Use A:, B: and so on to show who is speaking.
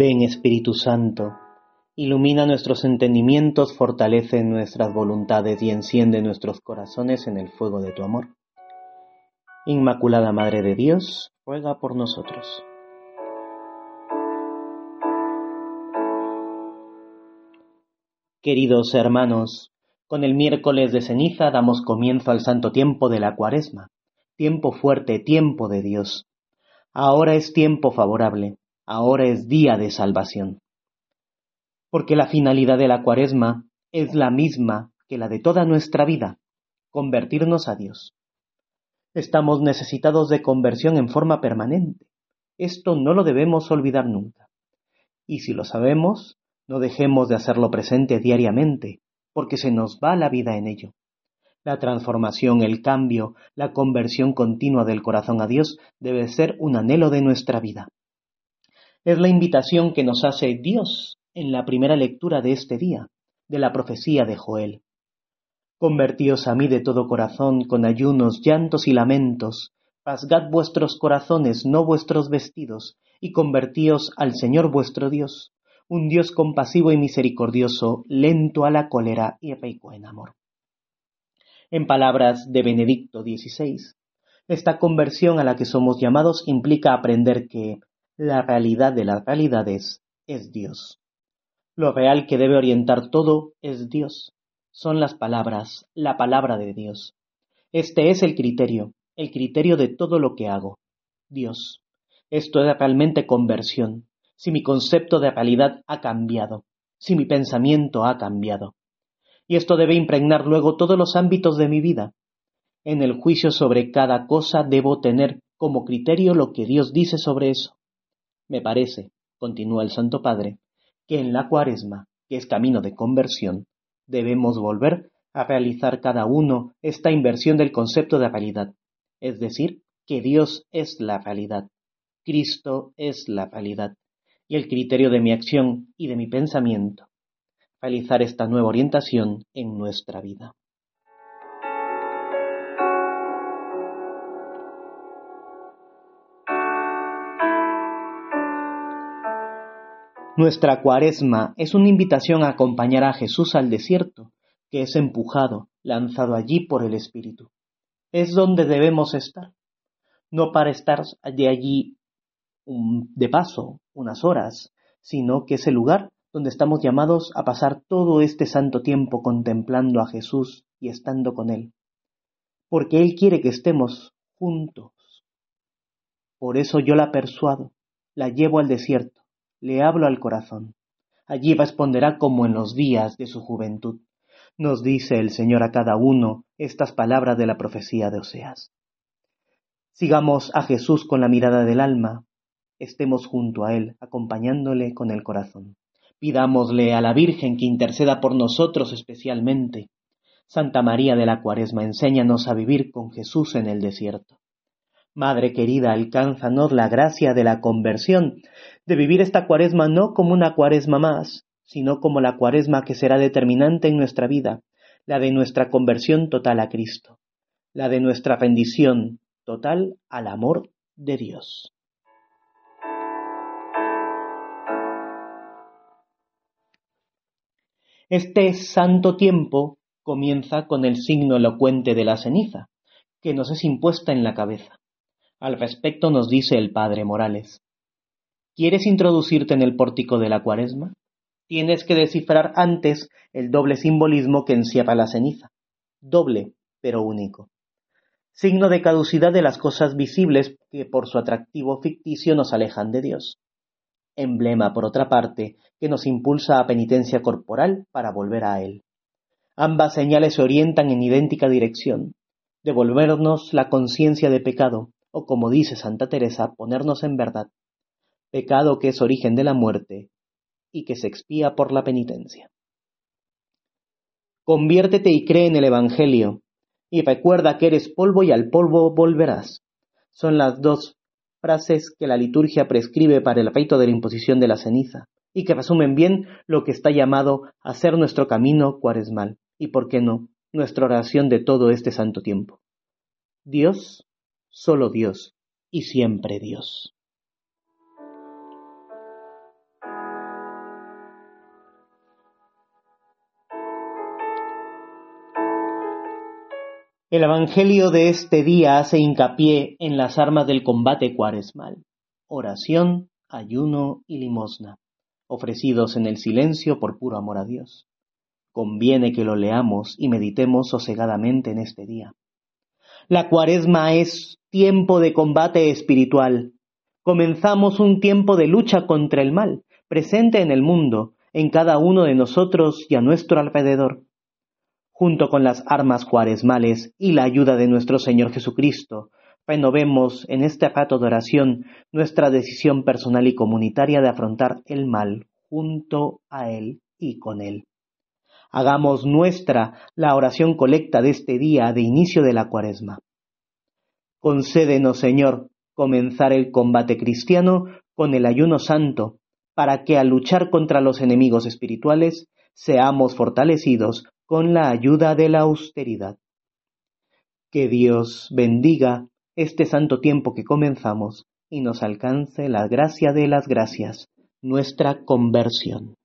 A: Ven Espíritu Santo, ilumina nuestros entendimientos, fortalece nuestras voluntades y enciende nuestros corazones en el fuego de tu amor. Inmaculada Madre de Dios, ruega por nosotros. Queridos hermanos, con el miércoles de ceniza damos comienzo al santo tiempo de la cuaresma, tiempo fuerte, tiempo de Dios. Ahora es tiempo favorable ahora es día de salvación. Porque la finalidad de la cuaresma es la misma que la de toda nuestra vida, convertirnos a Dios. Estamos necesitados de conversión en forma permanente. Esto no lo debemos olvidar nunca. Y si lo sabemos, no dejemos de hacerlo presente diariamente, porque se nos va la vida en ello. La transformación, el cambio, la conversión continua del corazón a Dios debe ser un anhelo de nuestra vida. Es la invitación que nos hace Dios en la primera lectura de este día, de la profecía de Joel. Convertíos a mí de todo corazón con ayunos, llantos y lamentos, rasgad vuestros corazones, no vuestros vestidos, y convertíos al Señor vuestro Dios, un Dios compasivo y misericordioso, lento a la cólera y rico en amor. En palabras de Benedicto XVI, esta conversión a la que somos llamados implica aprender que la realidad de las realidades es Dios. Lo real que debe orientar todo es Dios. Son las palabras, la palabra de Dios. Este es el criterio, el criterio de todo lo que hago. Dios. Esto es realmente conversión, si mi concepto de realidad ha cambiado, si mi pensamiento ha cambiado. Y esto debe impregnar luego todos los ámbitos de mi vida. En el juicio sobre cada cosa debo tener como criterio lo que Dios dice sobre eso. Me parece, continúa el Santo Padre, que en la cuaresma, que es camino de conversión, debemos volver a realizar cada uno esta inversión del concepto de realidad, es decir, que Dios es la realidad, Cristo es la realidad, y el criterio de mi acción y de mi pensamiento, realizar esta nueva orientación en nuestra vida. Nuestra cuaresma es una invitación a acompañar a Jesús al desierto, que es empujado, lanzado allí por el Espíritu. Es donde debemos estar, no para estar de allí de paso, unas horas, sino que es el lugar donde estamos llamados a pasar todo este santo tiempo contemplando a Jesús y estando con Él, porque Él quiere que estemos juntos. Por eso yo la persuado, la llevo al desierto, le hablo al corazón. Allí responderá como en los días de su juventud. Nos dice el Señor a cada uno estas palabras de la profecía de Oseas. Sigamos a Jesús con la mirada del alma, estemos junto a Él, acompañándole con el corazón. Pidámosle a la Virgen que interceda por nosotros especialmente. Santa María de la Cuaresma, enséñanos a vivir con Jesús en el desierto. Madre querida, alcánzanos la gracia de la conversión, de vivir esta cuaresma no como una cuaresma más, sino como la cuaresma que será determinante en nuestra vida, la de nuestra conversión total a Cristo, la de nuestra rendición total al amor de Dios. Este santo tiempo comienza con el signo elocuente de la ceniza, que nos es impuesta en la cabeza. Al respecto nos dice el padre Morales. ¿Quieres introducirte en el pórtico de la cuaresma? Tienes que descifrar antes el doble simbolismo que encierra la ceniza. Doble, pero único. Signo de caducidad de las cosas visibles que por su atractivo ficticio nos alejan de Dios. Emblema, por otra parte, que nos impulsa a penitencia corporal para volver a Él. Ambas señales se orientan en idéntica dirección, devolvernos la conciencia de pecado, o como dice Santa Teresa, ponernos en verdad, pecado que es origen de la muerte y que se expía por la penitencia. Conviértete y cree en el Evangelio, y recuerda que eres polvo y al polvo volverás. Son las dos frases que la liturgia prescribe para el rito de la imposición de la ceniza, y que resumen bien lo que está llamado a ser nuestro camino cuaresmal, y por qué no, nuestra oración de todo este santo tiempo. Dios solo Dios y siempre Dios. El Evangelio de este día hace hincapié en las armas del combate cuaresmal, oración, ayuno y limosna, ofrecidos en el silencio por puro amor a Dios. Conviene que lo leamos y meditemos sosegadamente en este día la cuaresma es tiempo de combate espiritual. Comenzamos un tiempo de lucha contra el mal, presente en el mundo, en cada uno de nosotros y a nuestro alrededor junto con las armas cuaresmales y la ayuda de nuestro Señor Jesucristo, renovemos en este rato de oración nuestra decisión personal y comunitaria de afrontar el mal junto a Él y con Él. Hagamos nuestra la oración colecta de este día de inicio de la cuaresma. Concédenos, Señor, comenzar el combate cristiano con el ayuno santo, para que al luchar contra los enemigos espirituales seamos fortalecidos con la ayuda de la austeridad. Que Dios bendiga este santo tiempo que comenzamos y nos alcance la gracia de las gracias, nuestra conversión.